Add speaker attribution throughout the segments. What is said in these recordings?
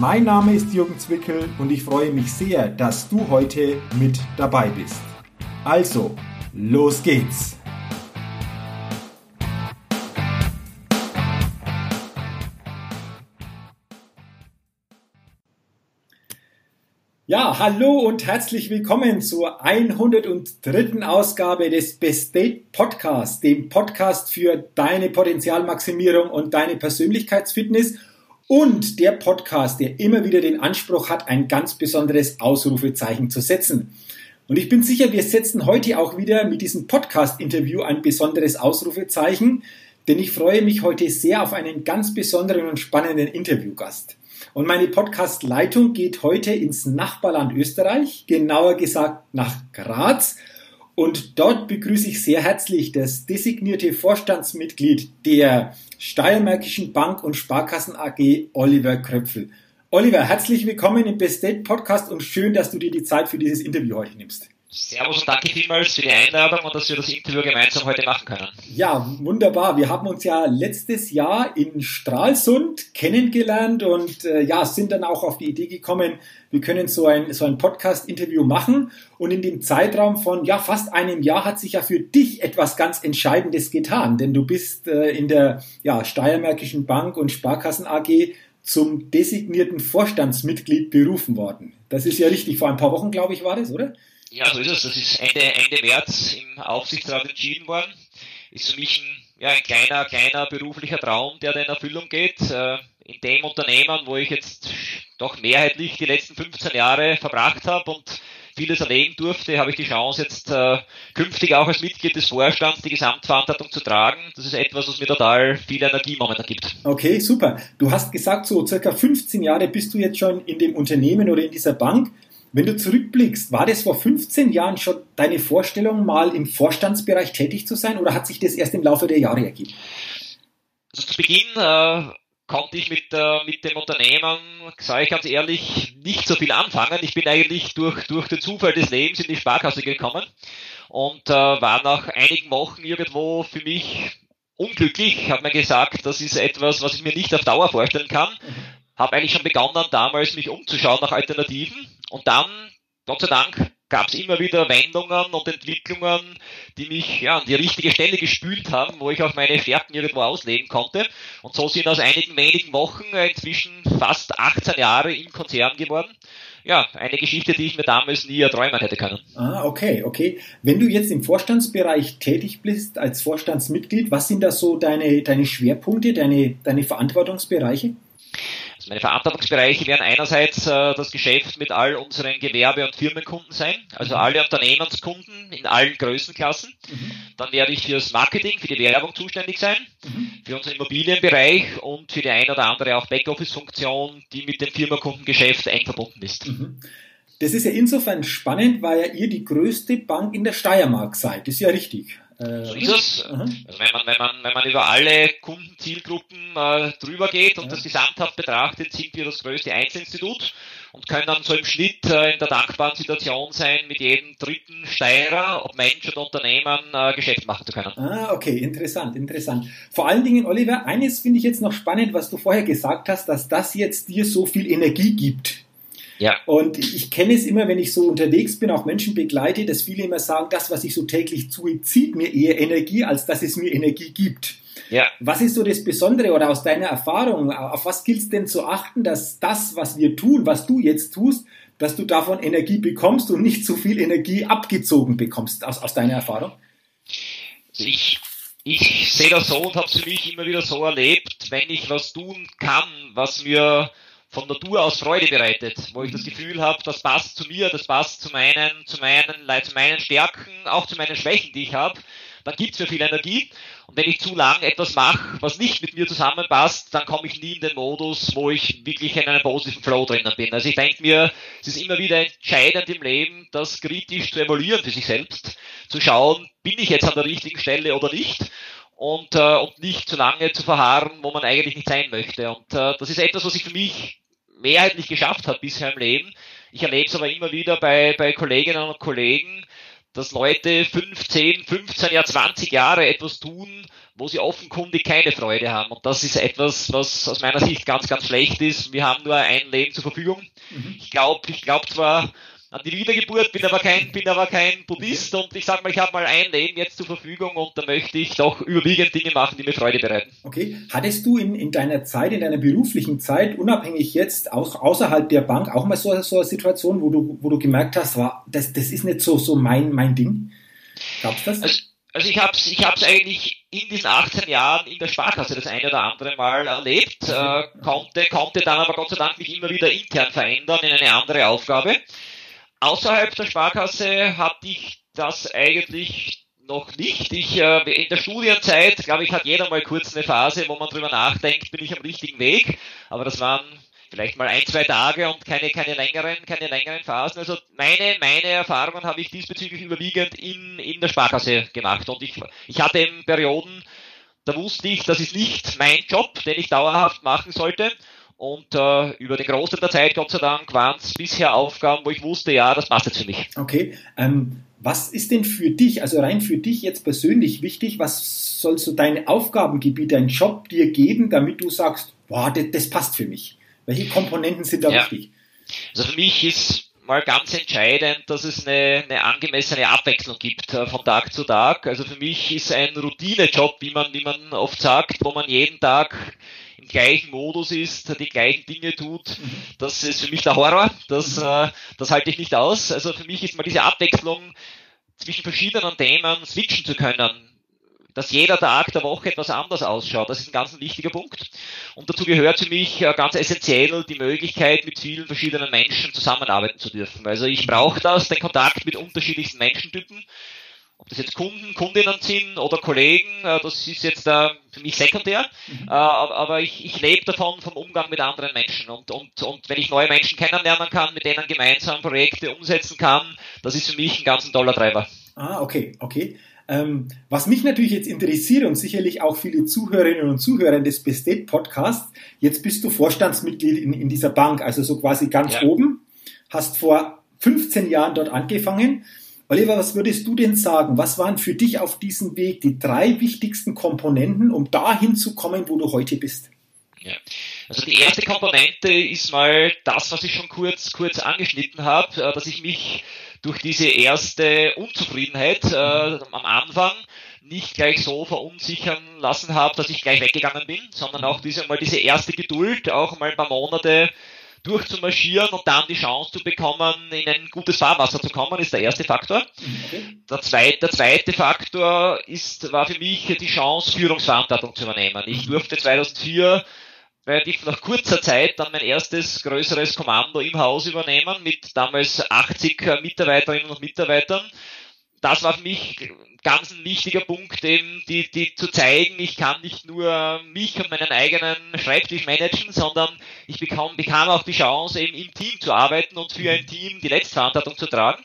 Speaker 1: Mein Name ist Jürgen Zwickel und ich freue mich sehr, dass du heute mit dabei bist. Also, los geht's! Ja, hallo und herzlich willkommen zur 103. Ausgabe des Best Date Podcasts, dem Podcast für deine Potenzialmaximierung und deine Persönlichkeitsfitness und der Podcast, der immer wieder den Anspruch hat, ein ganz besonderes Ausrufezeichen zu setzen. Und ich bin sicher, wir setzen heute auch wieder mit diesem Podcast-Interview ein besonderes Ausrufezeichen, denn ich freue mich heute sehr auf einen ganz besonderen und spannenden Interviewgast. Und meine Podcast-Leitung geht heute ins Nachbarland Österreich, genauer gesagt nach Graz. Und dort begrüße ich sehr herzlich das designierte Vorstandsmitglied der Steiermärkischen Bank und Sparkassen AG, Oliver Kröpfel. Oliver, herzlich willkommen im Best Date Podcast und schön, dass du dir die Zeit für dieses Interview heute nimmst.
Speaker 2: Servus und danke vielmals für die Einladung und dass wir das Interview gemeinsam heute machen können.
Speaker 1: Ja, wunderbar. Wir haben uns ja letztes Jahr in Stralsund kennengelernt und äh, ja, sind dann auch auf die Idee gekommen, wir können so ein, so ein Podcast-Interview machen. Und in dem Zeitraum von ja, fast einem Jahr hat sich ja für dich etwas ganz Entscheidendes getan, denn du bist äh, in der ja, Steiermärkischen Bank und Sparkassen AG zum designierten Vorstandsmitglied berufen worden. Das ist ja richtig. Vor ein paar Wochen, glaube ich, war das, oder?
Speaker 2: Ja, so ist es. Das ist Ende, Ende März im Aufsichtsrat entschieden worden. Ist für mich ein, ja, ein kleiner, kleiner beruflicher Traum, der da in Erfüllung geht. Äh, in dem Unternehmen, wo ich jetzt doch mehrheitlich die letzten 15 Jahre verbracht habe und vieles erleben durfte, habe ich die Chance jetzt äh, künftig auch als Mitglied des Vorstands die Gesamtverantwortung zu tragen. Das ist etwas, was mir total viel Energie momentan gibt.
Speaker 1: Okay, super. Du hast gesagt, so circa 15 Jahre bist du jetzt schon in dem Unternehmen oder in dieser Bank. Wenn du zurückblickst, war das vor 15 Jahren schon deine Vorstellung, mal im Vorstandsbereich tätig zu sein oder hat sich das erst im Laufe der Jahre ergeben?
Speaker 2: Also zu Beginn äh, konnte ich mit, äh, mit dem Unternehmen, sage ich ganz ehrlich, nicht so viel anfangen. Ich bin eigentlich durch, durch den Zufall des Lebens in die Sparkasse gekommen und äh, war nach einigen Wochen irgendwo für mich unglücklich, habe mir gesagt, das ist etwas, was ich mir nicht auf Dauer vorstellen kann. Habe eigentlich schon begonnen, damals mich umzuschauen nach Alternativen und dann, Gott sei Dank, gab es immer wieder Wendungen und Entwicklungen, die mich ja, an die richtige Stelle gespült haben, wo ich auch meine Stärken irgendwo ausleben konnte. Und so sind aus einigen wenigen Wochen inzwischen fast 18 Jahre im Konzern geworden. Ja, eine Geschichte, die ich mir damals nie erträumen hätte können.
Speaker 1: Ah, okay, okay. Wenn du jetzt im Vorstandsbereich tätig bist als Vorstandsmitglied, was sind da so deine, deine Schwerpunkte, deine, deine Verantwortungsbereiche?
Speaker 2: Meine Verantwortungsbereiche werden einerseits äh, das Geschäft mit all unseren Gewerbe- und Firmenkunden sein, also mhm. alle Unternehmenskunden in allen Größenklassen. Mhm. Dann werde ich fürs Marketing, für die Werbung zuständig sein, mhm. für unseren Immobilienbereich und für die ein oder andere auch Backoffice-Funktion, die mit dem Firmenkundengeschäft eng verbunden ist. Mhm.
Speaker 1: Das ist ja insofern spannend, weil ja ihr die größte Bank in der Steiermark seid. Das ist ja richtig.
Speaker 2: Äh, so ist es. Also wenn man, wenn man, wenn man über alle Kundenzielgruppen äh, drüber geht und ja. das gesamthaft betrachtet, sind wir das größte Einzelinstitut und können dann so im Schnitt äh, in der dankbaren Situation sein, mit jedem dritten Steirer, ob Mensch oder Unternehmen, äh, Geschäft machen zu können.
Speaker 1: Ah, okay, interessant, interessant. Vor allen Dingen, Oliver, eines finde ich jetzt noch spannend, was du vorher gesagt hast, dass das jetzt dir so viel Energie gibt. Ja. Und ich kenne es immer, wenn ich so unterwegs bin, auch Menschen begleite, dass viele immer sagen, das, was ich so täglich tue, zieht mir eher Energie, als dass es mir Energie gibt. Ja. Was ist so das Besondere oder aus deiner Erfahrung, auf was gilt es denn zu achten, dass das, was wir tun, was du jetzt tust, dass du davon Energie bekommst und nicht zu viel Energie abgezogen bekommst, aus, aus deiner Erfahrung?
Speaker 2: Also ich, ich sehe das so und habe es für mich immer wieder so erlebt, wenn ich was tun kann, was mir von Natur aus Freude bereitet, wo ich das Gefühl habe, das passt zu mir, das passt zu meinen, zu meinen, zu meinen Stärken, auch zu meinen Schwächen, die ich habe, dann gibt es mir viel Energie. Und wenn ich zu lang etwas mache, was nicht mit mir zusammenpasst, dann komme ich nie in den Modus, wo ich wirklich in einem positiven Flow drinnen bin. Also ich denke mir, es ist immer wieder entscheidend im Leben, das kritisch zu evaluieren für sich selbst, zu schauen, bin ich jetzt an der richtigen Stelle oder nicht und, äh, und nicht zu lange zu verharren, wo man eigentlich nicht sein möchte. Und äh, das ist etwas, was ich für mich mehrheitlich geschafft habe bisher im Leben. Ich erlebe es aber immer wieder bei, bei Kolleginnen und Kollegen, dass Leute 15, 15, ja 20 Jahre etwas tun, wo sie offenkundig keine Freude haben. Und das ist etwas, was aus meiner Sicht ganz, ganz schlecht ist. Wir haben nur ein Leben zur Verfügung. Mhm. Ich glaube, ich glaube zwar, an die Wiedergeburt, bin aber kein, bin aber kein Buddhist und ich sage mal, ich habe mal ein Leben jetzt zur Verfügung und da möchte ich doch überwiegend Dinge machen, die mir Freude bereiten.
Speaker 1: Okay. Hattest du in, in deiner Zeit, in deiner beruflichen Zeit, unabhängig jetzt, auch außerhalb der Bank, auch mal so, so eine Situation, wo du, wo du gemerkt hast, war, das, das ist nicht so, so mein, mein Ding? Gab's das?
Speaker 2: Also, also ich habe es ich hab's eigentlich in diesen 18 Jahren in der Sparkasse das eine oder andere Mal erlebt, äh, konnte, konnte dann aber Gott sei Dank mich immer wieder intern verändern in eine andere Aufgabe. Außerhalb der Sparkasse hatte ich das eigentlich noch nicht. Ich, äh, in der Studienzeit, glaube ich, hat jeder mal kurz eine Phase, wo man drüber nachdenkt, bin ich am richtigen Weg. Aber das waren vielleicht mal ein, zwei Tage und keine, keine längeren, keine längeren Phasen. Also meine, meine Erfahrungen habe ich diesbezüglich überwiegend in, in der Sparkasse gemacht. Und ich, ich hatte eben Perioden, da wusste ich, das ist nicht mein Job, den ich dauerhaft machen sollte. Und äh, über den Großteil der Zeit, Gott sei Dank, waren es bisher Aufgaben, wo ich wusste, ja, das passt jetzt für mich.
Speaker 1: Okay. Ähm, was ist denn für dich, also rein für dich jetzt persönlich wichtig, was soll so deine Aufgabengebiet, dein Job dir geben, damit du sagst, boah, das, das passt für mich? Welche Komponenten sind da ja. wichtig?
Speaker 2: Also für mich ist mal ganz entscheidend, dass es eine, eine angemessene Abwechslung gibt äh, von Tag zu Tag. Also für mich ist ein Routinejob, wie man, wie man oft sagt, wo man jeden Tag gleichen Modus ist, die gleichen Dinge tut, das ist für mich der Horror. Das, äh, das halte ich nicht aus. Also für mich ist mal diese Abwechslung zwischen verschiedenen Themen switchen zu können. Dass jeder Tag der Woche etwas anders ausschaut, das ist ein ganz wichtiger Punkt. Und dazu gehört für mich äh, ganz essentiell die Möglichkeit, mit vielen verschiedenen Menschen zusammenarbeiten zu dürfen. Also ich brauche das, den Kontakt mit unterschiedlichsten Menschentypen ob das jetzt Kunden, Kundinnen sind oder Kollegen, äh, das ist jetzt äh, für mich sekundär, mhm. Äh, aber ich, ich lebe davon vom Umgang mit anderen Menschen und, und, und wenn ich neue Menschen kennenlernen kann, mit denen gemeinsam Projekte umsetzen kann, das ist für mich ein ganz toller Treiber.
Speaker 1: Ah, okay, okay. Ähm, was mich natürlich jetzt interessiert und sicherlich auch viele Zuhörerinnen und Zuhörer des Bestate Podcasts, jetzt bist du Vorstandsmitglied in, in dieser Bank, also so quasi ganz ja. oben, hast vor 15 Jahren dort angefangen Oliver, was würdest du denn sagen? Was waren für dich auf diesem Weg die drei wichtigsten Komponenten, um dahin zu kommen, wo du heute bist?
Speaker 2: Ja. Also die erste Komponente ist mal das, was ich schon kurz, kurz angeschnitten habe, äh, dass ich mich durch diese erste Unzufriedenheit äh, am Anfang nicht gleich so verunsichern lassen habe, dass ich gleich weggegangen bin, sondern auch diese mal diese erste Geduld, auch mal ein paar Monate durchzumarschieren und dann die Chance zu bekommen, in ein gutes Fahrwasser zu kommen, ist der erste Faktor. Der, zweite, der zweite Faktor ist, war für mich die Chance, Führungsverantwortung zu übernehmen. Ich durfte 2004 relativ nach kurzer Zeit dann mein erstes größeres Kommando im Haus übernehmen mit damals 80 Mitarbeiterinnen und Mitarbeitern das war für mich ganz ein wichtiger Punkt, eben die, die zu zeigen, ich kann nicht nur mich und meinen eigenen Schreibtisch managen, sondern ich bekam, bekam auch die Chance, eben im Team zu arbeiten und für ein Team die Letztverantwortung zu tragen.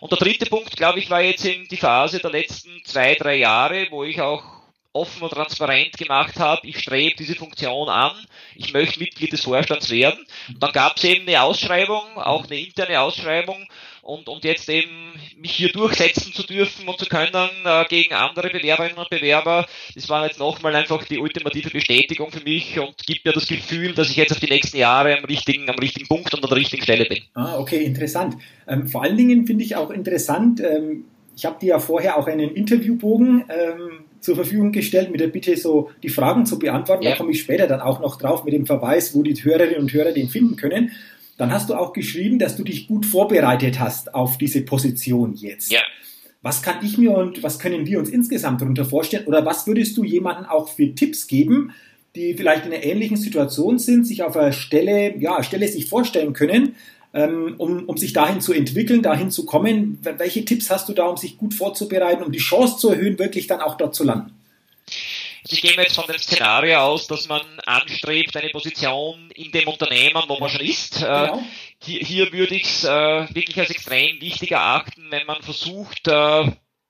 Speaker 2: Und der dritte Punkt, glaube ich, war jetzt eben die Phase der letzten zwei, drei Jahre, wo ich auch offen und transparent gemacht habe, ich strebe diese Funktion an, ich möchte Mitglied des Vorstands werden. Und dann gab es eben eine Ausschreibung, auch eine interne Ausschreibung, und, und jetzt eben mich hier durchsetzen zu dürfen und zu können äh, gegen andere Bewerberinnen und Bewerber, das war jetzt nochmal einfach die ultimative Bestätigung für mich und gibt mir das Gefühl, dass ich jetzt auf die nächsten Jahre am richtigen, am richtigen Punkt und an der richtigen Stelle bin.
Speaker 1: Ah, okay, interessant. Ähm, vor allen Dingen finde ich auch interessant, ähm, ich habe dir ja vorher auch einen Interviewbogen ähm, zur Verfügung gestellt mit der Bitte, so die Fragen zu beantworten. Ja. Da komme ich später dann auch noch drauf mit dem Verweis, wo die Hörerinnen und Hörer den finden können. Dann hast du auch geschrieben, dass du dich gut vorbereitet hast auf diese Position jetzt. Ja. Was kann ich mir und was können wir uns insgesamt darunter vorstellen? Oder was würdest du jemandem auch für Tipps geben, die vielleicht in einer ähnlichen Situation sind, sich auf einer Stelle, ja, Stelle sich vorstellen können, ähm, um, um sich dahin zu entwickeln, dahin zu kommen. Welche Tipps hast du da, um sich gut vorzubereiten, um die Chance zu erhöhen, wirklich dann auch dort zu landen?
Speaker 2: Also ich gehe jetzt von dem Szenario aus, dass man anstrebt, eine Position in dem Unternehmen, wo man schon ist. Äh, genau. Hier, hier würde ich es äh, wirklich als extrem wichtig erachten, wenn man versucht, äh,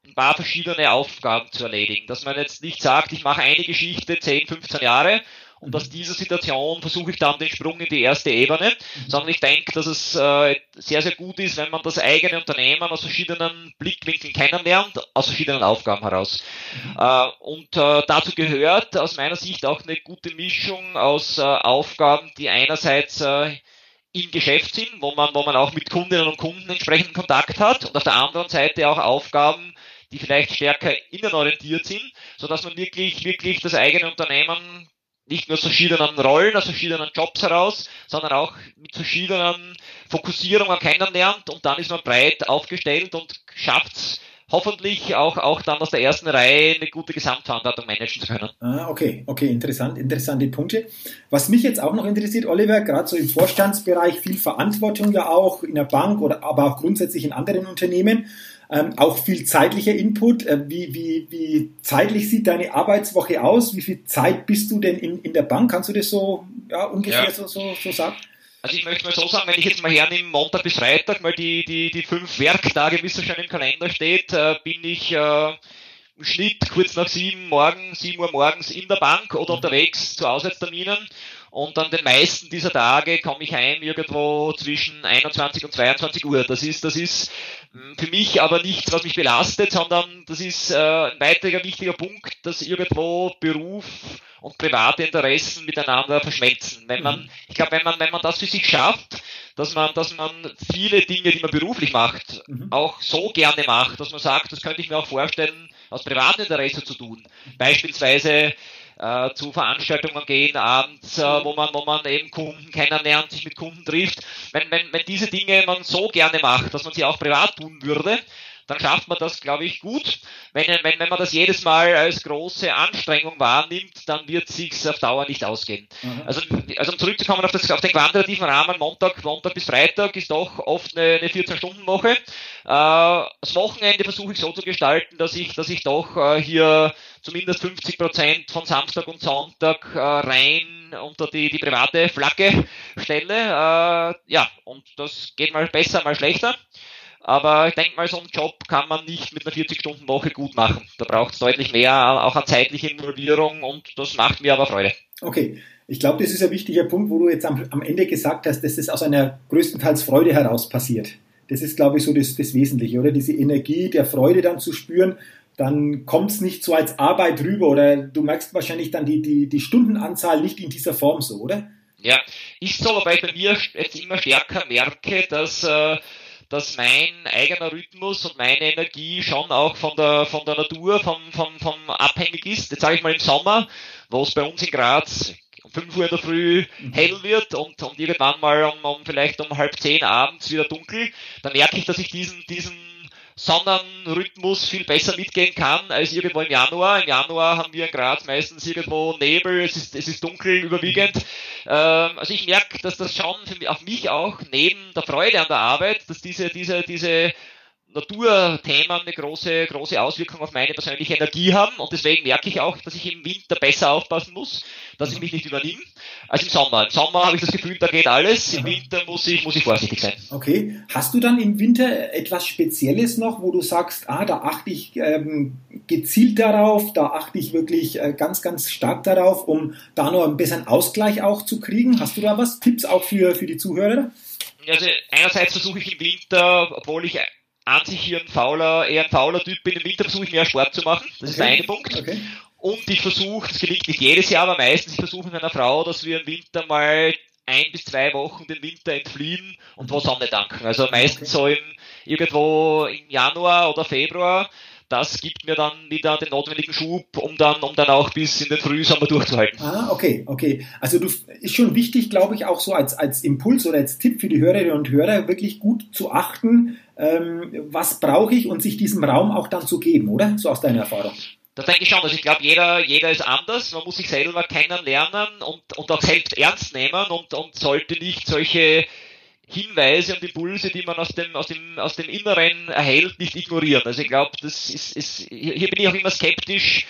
Speaker 2: ein paar verschiedene Aufgaben zu erledigen. Dass man jetzt nicht sagt, ich mache eine Geschichte 10, 15 Jahre und aus dieser Situation versuche ich dann den Sprung in die erste Ebene, mhm. sondern ich denke, dass es äh, sehr, sehr gut ist, wenn man das eigene Unternehmen aus verschiedenen Blickwinkeln kennenlernt, aus verschiedenen Aufgaben heraus. Mhm. Äh, und äh, dazu gehört aus meiner Sicht auch eine gute Mischung aus Aufgaben, die einerseits im Geschäft sind, wo man, wo man auch mit Kundinnen und Kunden entsprechenden Kontakt hat und auf der anderen Seite auch Aufgaben, die vielleicht stärker innenorientiert sind, so dass man wirklich, wirklich das eigene Unternehmen nicht nur aus verschiedenen Rollen, aus verschiedenen Jobs heraus, sondern auch mit verschiedenen Fokussierungen kennenlernt und dann ist man breit aufgestellt und schafft es hoffentlich auch, auch dann aus der ersten Reihe eine gute Gesamtverantwortung managen zu können.
Speaker 1: Ah, okay, okay, interessant, interessante Punkte. Was mich jetzt auch noch interessiert, Oliver, gerade so im Vorstandsbereich viel Verantwortung ja auch in der Bank oder aber auch grundsätzlich in anderen Unternehmen ähm, auch viel zeitlicher Input. Äh, wie, wie, wie zeitlich sieht deine Arbeitswoche aus? Wie viel Zeit bist du denn in, in der Bank? Kannst du das so ja, ungefähr ja. So, so, so sagen?
Speaker 2: Also ich möchte mal so sagen, wenn ich jetzt mal hernehme, Montag bis Freitag, mal die, die, die fünf Werktage, wie es so schön im Kalender steht, äh, bin ich äh, im Schnitt kurz nach sieben morgen, sieben Uhr morgens in der Bank oder unterwegs zu Auswärtsterminen. Und an den meisten dieser Tage komme ich heim irgendwo zwischen 21 und 22 Uhr. Das ist, das ist hm, für mich aber nichts, was mich belastet, sondern das ist äh, ein weiterer wichtiger Punkt, dass irgendwo Beruf und private Interessen miteinander verschmelzen. Wenn man, mhm. ich glaube, wenn man, wenn man das für sich schafft, dass man, dass man viele Dinge, die man beruflich macht, mhm. auch so gerne macht, dass man sagt, das könnte ich mir auch vorstellen, aus privatem Interesse zu tun. Beispielsweise äh, zu Veranstaltungen gehen abends, äh, wo man, wo man eben Kunden kennenlernt, sich mit Kunden trifft. Wenn, wenn, wenn diese Dinge man so gerne macht, dass man sie auch privat tun würde, dann schafft man das, glaube ich, gut. Wenn, wenn, wenn man das jedes Mal als große Anstrengung wahrnimmt, dann wird sich's auf Dauer nicht ausgehen. Mhm. Also, also um zurückzukommen auf, das, auf den quantitativen Rahmen, Montag, Montag bis Freitag ist doch oft eine, eine 14-Stunden-Woche. Äh, das Wochenende versuche ich so zu gestalten, dass ich, dass ich doch äh, hier zumindest 50 Prozent von Samstag und Sonntag äh, rein unter die, die private Flagge stelle. Äh, ja, und das geht mal besser, mal schlechter. Aber ich denke mal, so einen Job kann man nicht mit einer 40-Stunden-Woche gut machen. Da braucht es deutlich mehr, auch an zeitliche Involvierung und das macht mir aber Freude.
Speaker 1: Okay. Ich glaube, das ist ein wichtiger Punkt, wo du jetzt am, am Ende gesagt hast, dass das aus einer größtenteils Freude heraus passiert. Das ist, glaube ich, so das, das Wesentliche, oder? Diese Energie der Freude dann zu spüren, dann kommt es nicht so als Arbeit rüber oder du merkst wahrscheinlich dann die, die, die Stundenanzahl nicht in dieser Form so, oder?
Speaker 2: Ja, ist so, wobei ich bei mir jetzt immer stärker merke, dass äh, dass mein eigener Rhythmus und meine Energie schon auch von der, von der Natur, vom, vom, vom abhängig ist. Jetzt sage ich mal im Sommer, wo es bei uns in Graz um 5 Uhr in der Früh mhm. hell wird und, und irgendwann mal um, um vielleicht um halb zehn abends wieder dunkel, dann merke ich, dass ich diesen, diesen Sonnenrhythmus viel besser mitgehen kann als irgendwo im Januar. Im Januar haben wir in Graz meistens irgendwo Nebel, es ist, es ist dunkel überwiegend. Ähm, also ich merke, dass das schon für mich, mich auch neben der Freude an der Arbeit, dass diese, diese, diese Naturthemen eine große, große Auswirkung auf meine persönliche Energie haben und deswegen merke ich auch, dass ich im Winter besser aufpassen muss, dass ich mich nicht übernehme, als im Sommer. Im Sommer habe ich das Gefühl, da geht alles, im Winter muss ich, muss ich vorsichtig sein.
Speaker 1: Okay. Hast du dann im Winter etwas Spezielles noch, wo du sagst, ah, da achte ich ähm, gezielt darauf, da achte ich wirklich äh, ganz, ganz stark darauf, um da noch ein bisschen Ausgleich auch zu kriegen? Hast du da was? Tipps auch für, für die Zuhörer?
Speaker 2: Also einerseits versuche ich im Winter, obwohl ich an sich hier ein fauler, eher ein fauler Typ bin. Im Winter versuche ich mehr Sport zu machen. Das ist der eine Punkt. Okay. Und ich versuche, das gelingt nicht jedes Jahr, aber meistens, ich versuche mit meiner Frau, dass wir im Winter mal ein bis zwei Wochen den Winter entfliehen und wo Sonne danken. Also meistens so im, irgendwo im Januar oder Februar das gibt mir dann wieder den notwendigen Schub, um dann, um dann auch bis in den Frühsommer durchzuhalten.
Speaker 1: Ah, okay, okay. Also du ist schon wichtig, glaube ich, auch so als, als Impuls oder als Tipp für die Hörerinnen und Hörer, wirklich gut zu achten, was brauche ich und sich diesem Raum auch dann zu geben, oder? So aus deiner Erfahrung.
Speaker 2: Das denke ich schon. Also ich glaube, jeder, jeder ist anders. Man muss sich selber kennenlernen und, und auch selbst ernst nehmen und, und sollte nicht solche Hinweise und Impulse, die man aus dem, aus dem, aus dem Inneren erhält, nicht ignorieren. Also ich glaube, das ist, ist, hier bin ich auch immer skeptisch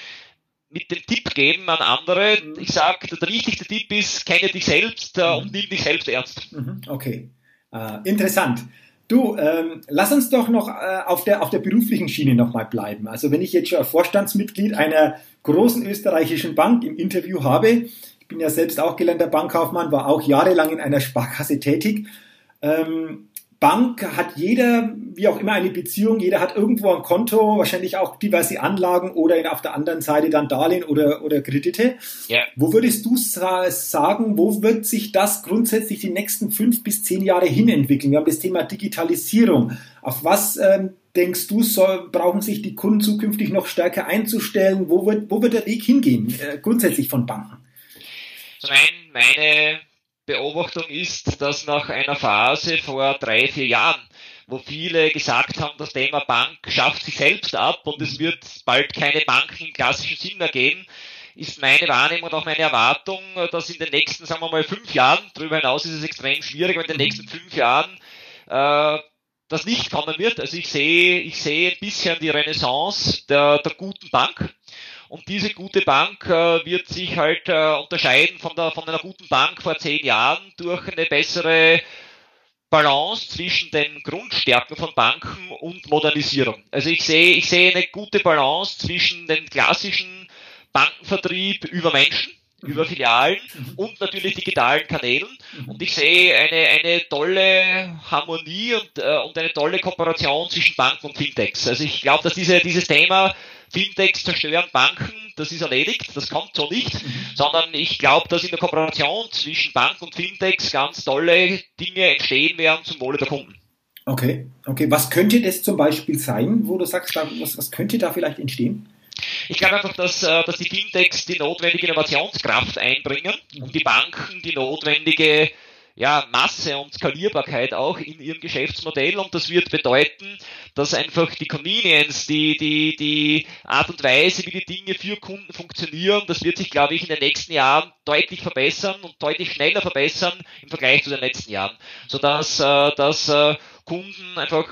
Speaker 2: mit dem Tipp geben an andere. Mhm. Ich sage, der wichtigste Tipp ist, kenne dich selbst äh, und mhm. nimm dich selbst ernst.
Speaker 1: Mhm. Okay, äh, interessant. Du, ähm, lass uns doch noch äh, auf, der, auf der beruflichen Schiene nochmal bleiben. Also wenn ich jetzt schon Vorstandsmitglied einer großen österreichischen Bank im Interview habe, ich bin ja selbst auch gelernter Bankkaufmann, war auch jahrelang in einer Sparkasse tätig, ähm, Bank hat jeder, wie auch immer, eine Beziehung. Jeder hat irgendwo ein Konto, wahrscheinlich auch diverse Anlagen oder auf der anderen Seite dann Darlehen oder, oder Kredite. Ja. Wo würdest du sagen, wo wird sich das grundsätzlich die nächsten fünf bis zehn Jahre hin entwickeln? Wir haben das Thema Digitalisierung. Auf was ähm, denkst du, soll, brauchen sich die Kunden zukünftig noch stärker einzustellen? Wo wird, wo wird der Weg hingehen, äh, grundsätzlich von Banken?
Speaker 2: Einen meine Beobachtung ist, dass nach einer Phase vor drei, vier Jahren, wo viele gesagt haben, das Thema Bank schafft sich selbst ab und es wird bald keine Banken im klassischen Sinn mehr geben, ist meine Wahrnehmung und auch meine Erwartung, dass in den nächsten, sagen wir mal, fünf Jahren, darüber hinaus ist es extrem schwierig, aber in den nächsten fünf Jahren äh, das nicht kommen wird. Also ich sehe, ich sehe ein bisschen die Renaissance der, der guten Bank. Und diese gute Bank äh, wird sich halt äh, unterscheiden von, der, von einer guten Bank vor zehn Jahren durch eine bessere Balance zwischen den Grundstärken von Banken und Modernisierung. Also ich sehe, ich sehe eine gute Balance zwischen dem klassischen Bankenvertrieb über Menschen, mhm. über Filialen mhm. und natürlich digitalen Kanälen. Mhm. Und ich sehe eine, eine tolle Harmonie und, äh, und eine tolle Kooperation zwischen Banken und Fintechs. Also ich glaube, dass diese, dieses Thema Fintechs zerstören Banken, das ist erledigt, das kommt so nicht, mhm. sondern ich glaube, dass in der Kooperation zwischen Bank und Fintechs ganz tolle Dinge entstehen werden zum Wohle der Kunden.
Speaker 1: Okay, okay. Was könnte das zum Beispiel sein, wo du sagst, was, was könnte da vielleicht entstehen?
Speaker 2: Ich glaube einfach, dass, äh, dass die Fintechs die notwendige Innovationskraft einbringen und die Banken die notwendige ja, Masse und Skalierbarkeit auch in ihrem Geschäftsmodell. Und das wird bedeuten, dass einfach die Convenience, die, die, die Art und Weise, wie die Dinge für Kunden funktionieren, das wird sich, glaube ich, in den nächsten Jahren deutlich verbessern und deutlich schneller verbessern im Vergleich zu den letzten Jahren, sodass äh, dass, äh, Kunden einfach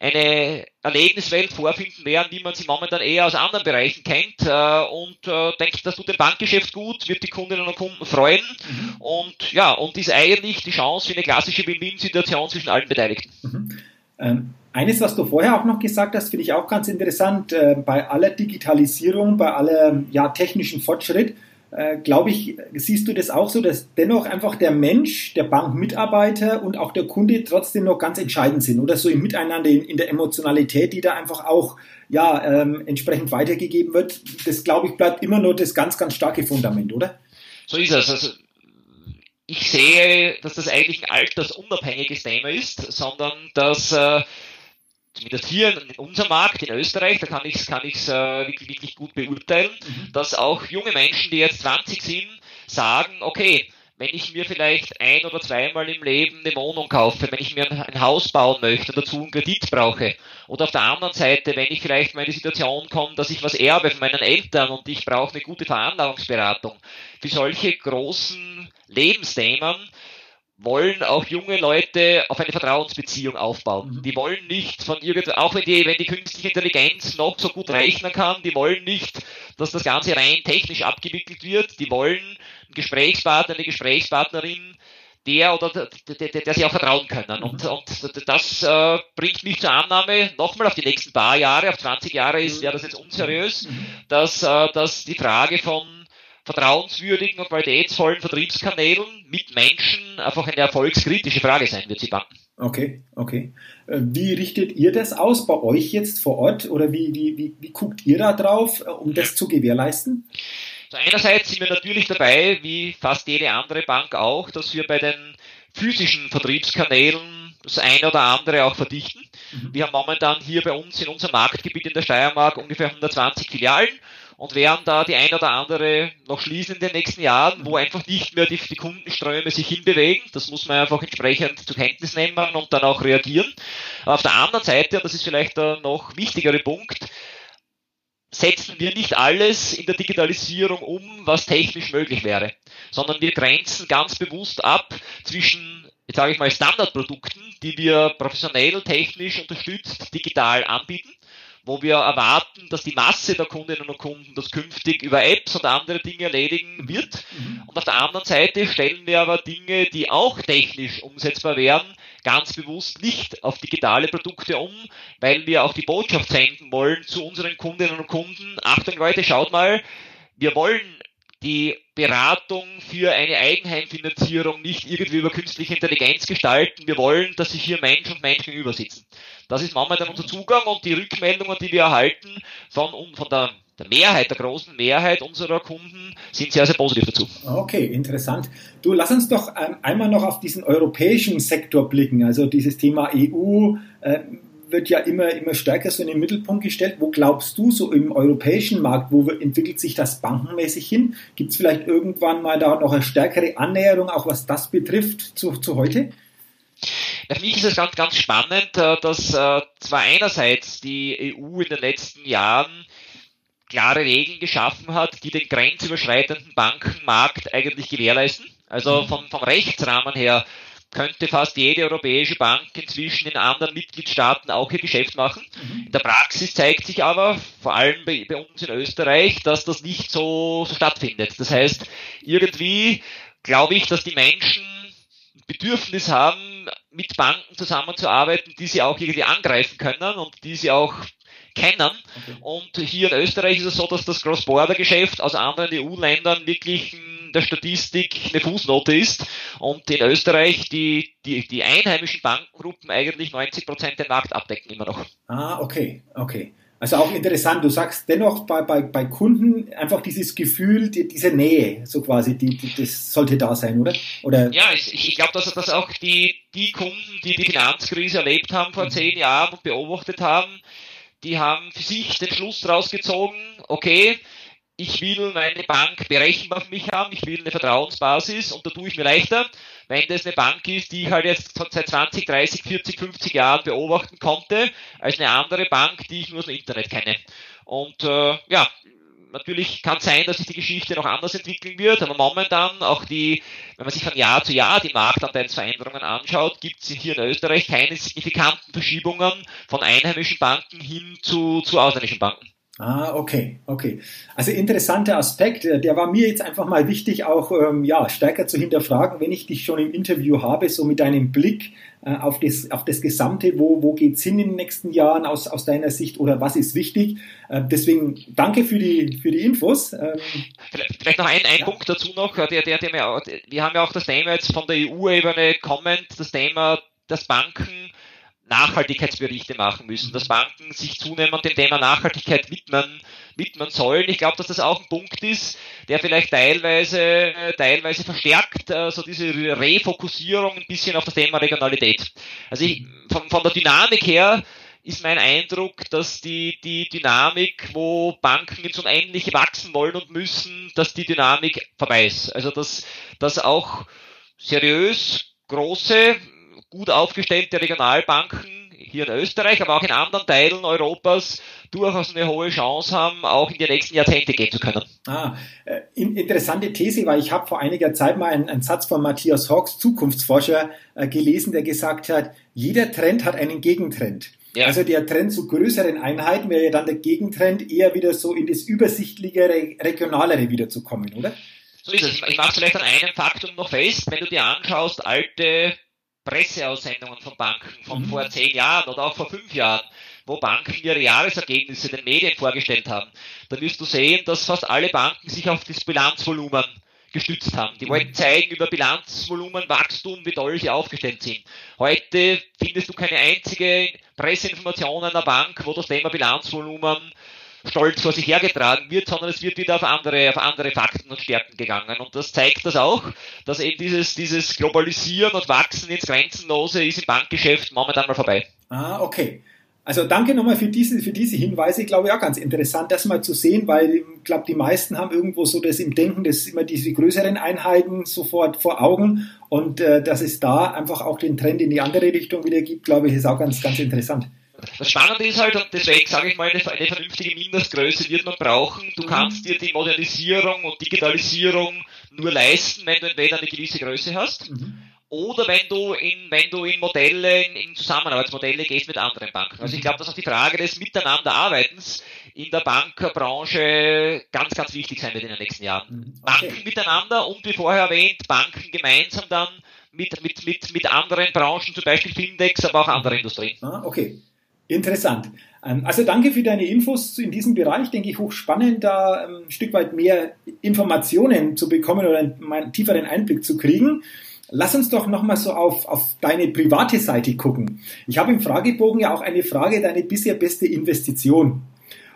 Speaker 2: eine Erlebniswelt vorfinden werden, wie man sie momentan eher aus anderen Bereichen kennt äh, und äh, denkt, das tut dem Bankgeschäft gut, wird die Kundinnen und Kunden freuen mhm. und ja, und ist eigentlich die Chance für eine klassische Win-Win-Situation zwischen allen Beteiligten.
Speaker 1: Mhm. Ähm, eines, was du vorher auch noch gesagt hast, finde ich auch ganz interessant. Äh, bei aller Digitalisierung, bei aller ja, technischen Fortschritt, äh, glaube ich, siehst du das auch so, dass dennoch einfach der Mensch, der Bankmitarbeiter und auch der Kunde trotzdem noch ganz entscheidend sind oder so im Miteinander, in, in der Emotionalität, die da einfach auch ja, ähm, entsprechend weitergegeben wird. Das, glaube ich, bleibt immer nur das ganz, ganz starke Fundament, oder?
Speaker 2: So ist es. Also ich sehe, dass das eigentlich ein altersunabhängiges Thema ist, sondern dass äh, zumindest hier in unserem Markt in Österreich, da kann ich es kann ich's, äh, wirklich, wirklich gut beurteilen, mhm. dass auch junge Menschen, die jetzt 20 sind, sagen, okay, wenn ich mir vielleicht ein oder zweimal im Leben eine Wohnung kaufe, wenn ich mir ein, Haus bauen möchte und dazu einen Kredit brauche, oder auf der anderen Seite, wenn ich vielleicht mal in die Situation komme, dass ich was erbe von meinen Eltern und ich brauche eine gute Veranlagungsberatung, für solche großen Lebensthemen wollen auch junge Leute auf eine Vertrauensbeziehung aufbauen. Mhm. Die wollen nicht von irgend, auch wenn die, wenn die künstliche Intelligenz noch so gut rechnen kann, die wollen nicht, dass das Ganze rein technisch abgewickelt wird. Die wollen einen Gesprächspartner, eine Gesprächspartnerin, der oder der, der, der, der sie auch vertrauen können. Und, mhm. und das äh, bringt mich zur Annahme, nochmal auf die nächsten paar Jahre, auf 20 Jahre ist, wäre das jetzt unseriös, mhm. dass, äh, dass die Frage von vertrauenswürdigen und qualitätsvollen Vertriebskanälen mit Menschen einfach eine erfolgskritische Frage sein wird, Sie Banken.
Speaker 1: Okay, okay. Äh, wie richtet ihr das aus bei euch jetzt vor Ort oder wie, wie, wie, wie guckt ihr da drauf, äh, um das zu gewährleisten?
Speaker 2: Also einerseits sind wir natürlich dabei, wie fast jede andere Bank auch, dass wir bei den physischen Vertriebskanälen das eine oder andere auch verdichten. Mhm. Wir haben momentan hier bei uns in unserem Marktgebiet in der Steiermark ungefähr 120 Filialen und werden da die ein oder andere noch schließen in den nächsten Jahren, wo einfach nicht mehr die, die Kundenströme sich hinbewegen. Das muss man einfach entsprechend zur Kenntnis nehmen und dann auch reagieren. Aber auf der anderen Seite, und das ist vielleicht der noch wichtigere Punkt, setzen wir nicht alles in der Digitalisierung um, was technisch möglich wäre, sondern wir grenzen ganz bewusst ab zwischen jetzt sage ich mal, Standardprodukten, die wir professionell, technisch unterstützt, digital anbieten wo wir erwarten, dass die Masse der Kundinnen und Kunden das künftig über Apps und andere Dinge erledigen wird. Mhm. Und auf der anderen Seite stellen wir aber Dinge, die auch technisch umsetzbar wären, ganz bewusst nicht auf digitale Produkte um, weil wir auch die Botschaft senden wollen zu unseren Kundinnen und Kunden. Achtung Leute, schaut mal, wir wollen die Beratung für eine Eigenheimfinanzierung nicht irgendwie über künstliche Intelligenz gestalten. Wir wollen, dass sich hier Mensch und Mensch gegenüber sitzen. Das ist momentan unser Zugang und die Rückmeldungen, die wir erhalten von, von der, der Mehrheit, der großen Mehrheit unserer Kunden, sind sehr, sehr positiv dazu.
Speaker 1: Okay, interessant. Du, lass uns doch ähm, einmal noch auf diesen europäischen Sektor blicken, also dieses Thema EU. Äh, wird ja immer, immer stärker so in den Mittelpunkt gestellt. Wo glaubst du, so im europäischen Markt, wo entwickelt sich das bankenmäßig hin? Gibt es vielleicht irgendwann mal da noch eine stärkere Annäherung, auch was das betrifft, zu, zu heute?
Speaker 2: Für mich ist es ganz, ganz spannend, äh, dass äh, zwar einerseits die EU in den letzten Jahren klare Regeln geschaffen hat, die den grenzüberschreitenden Bankenmarkt eigentlich gewährleisten. Also mhm. vom, vom Rechtsrahmen her könnte fast jede europäische Bank inzwischen in anderen Mitgliedstaaten auch ihr Geschäft machen. Mhm. In der Praxis zeigt sich aber, vor allem bei, bei uns in Österreich, dass das nicht so, so stattfindet. Das heißt, irgendwie glaube ich, dass die Menschen Bedürfnis haben, mit Banken zusammenzuarbeiten, die sie auch irgendwie angreifen können und die sie auch kennen. Okay. Und hier in Österreich ist es so, dass das Cross-Border-Geschäft aus anderen EU-Ländern wirklich in der Statistik eine Fußnote ist und in Österreich die, die, die einheimischen Bankengruppen eigentlich 90 Prozent den Markt abdecken immer noch.
Speaker 1: Ah, okay, okay. Also auch interessant, du sagst dennoch bei, bei, bei Kunden einfach dieses Gefühl, die, diese Nähe, so quasi, die, die, das sollte da sein, oder? oder?
Speaker 2: Ja, ich, ich glaube, dass, dass auch die, die Kunden, die die Finanzkrise erlebt haben vor mhm. zehn Jahren und beobachtet haben, die haben für sich den Schluss daraus gezogen, okay, ich will meine Bank berechenbar für mich haben, ich will eine Vertrauensbasis und da tue ich mir leichter, wenn das eine Bank ist, die ich halt jetzt seit 20, 30, 40, 50 Jahren beobachten konnte, als eine andere Bank, die ich nur aus dem Internet kenne. Und äh, ja, natürlich kann es sein, dass sich die Geschichte noch anders entwickeln wird, aber momentan auch die, wenn man sich von Jahr zu Jahr die Marktanteilsveränderungen anschaut, gibt es hier in Österreich keine signifikanten Verschiebungen von einheimischen Banken hin zu, zu ausländischen Banken.
Speaker 1: Ah, okay, okay. Also interessanter Aspekt, äh, der war mir jetzt einfach mal wichtig, auch ähm, ja, stärker zu hinterfragen, wenn ich dich schon im Interview habe, so mit deinem Blick äh, auf, das, auf das Gesamte, wo, wo geht's hin in den nächsten Jahren aus, aus deiner Sicht oder was ist wichtig. Äh, deswegen danke für die, für die Infos. Ähm,
Speaker 2: vielleicht noch ein, ein ja. Punkt dazu noch, der, der, der, wir haben ja auch das Thema jetzt von der EU-Ebene kommend, das Thema, dass Banken Nachhaltigkeitsberichte machen müssen, dass Banken sich zunehmend dem Thema Nachhaltigkeit widmen, widmen sollen. Ich glaube, dass das auch ein Punkt ist, der vielleicht teilweise, teilweise verstärkt, äh, so diese Refokussierung ein bisschen auf das Thema Regionalität. Also ich, von, von der Dynamik her ist mein Eindruck, dass die, die Dynamik, wo Banken ins Unendliche wachsen wollen und müssen, dass die Dynamik vorbei ist. Also dass, dass auch seriös große gut aufgestellte Regionalbanken hier in Österreich, aber auch in anderen Teilen Europas durchaus eine hohe Chance haben, auch in die nächsten Jahrzehnte gehen zu können.
Speaker 1: Ah, äh, interessante These, weil ich habe vor einiger Zeit mal einen, einen Satz von Matthias Hawks, Zukunftsforscher, äh, gelesen, der gesagt hat, jeder Trend hat einen Gegentrend. Ja. Also der Trend zu größeren Einheiten wäre ja dann der Gegentrend, eher wieder so in das übersichtlichere, regionalere wiederzukommen, oder?
Speaker 2: So ist es. Ich mache vielleicht an einem Faktum noch fest, wenn du dir anschaust, alte Presseaussendungen von Banken von mhm. vor zehn Jahren oder auch vor fünf Jahren, wo Banken ihre Jahresergebnisse den Medien vorgestellt haben, dann wirst du sehen, dass fast alle Banken sich auf das Bilanzvolumen gestützt haben. Die wollten zeigen über Bilanzvolumen, Wachstum, wie toll sie aufgestellt sind. Heute findest du keine einzige Presseinformation einer Bank, wo das Thema Bilanzvolumen stolz vor sich hergetragen wird, sondern es wird wieder auf andere, auf andere Fakten und Stärken gegangen. Und das zeigt das auch, dass eben dieses, dieses Globalisieren und Wachsen ins Grenzenlose ist im Bankgeschäft momentan mal vorbei.
Speaker 1: Ah, okay. Also danke nochmal für diese, für diese Hinweise. Ich glaube auch ganz interessant, das mal zu sehen, weil ich glaube, die meisten haben irgendwo so das im Denken, dass immer diese größeren Einheiten sofort vor Augen und äh, dass es da einfach auch den Trend in die andere Richtung wieder gibt, glaube ich, ist auch ganz, ganz interessant.
Speaker 2: Das Spannende ist halt, und deswegen sage ich mal, eine, eine vernünftige Mindestgröße wird man brauchen. Du kannst dir die Modernisierung und Digitalisierung nur leisten, wenn du entweder eine gewisse Größe hast. Mhm. oder wenn du in, wenn du in Modelle, in, in Zusammenarbeitsmodelle gehst mit anderen Banken. Also ich glaube, dass auch die Frage des Miteinanderarbeitens in der Bankbranche ganz, ganz wichtig sein wird in den nächsten Jahren. Mhm. Okay. Banken miteinander und wie vorher erwähnt, Banken gemeinsam dann mit, mit, mit, mit anderen Branchen, zum Beispiel Findex, aber auch andere Industrien.
Speaker 1: Ah, okay. Interessant. Ähm, also danke für deine Infos in diesem Bereich, denke ich, hochspannend, da ähm, ein Stück weit mehr Informationen zu bekommen oder einen tieferen Einblick zu kriegen. Lass uns doch nochmal so auf, auf deine private Seite gucken. Ich habe im Fragebogen ja auch eine Frage, deine bisher beste Investition.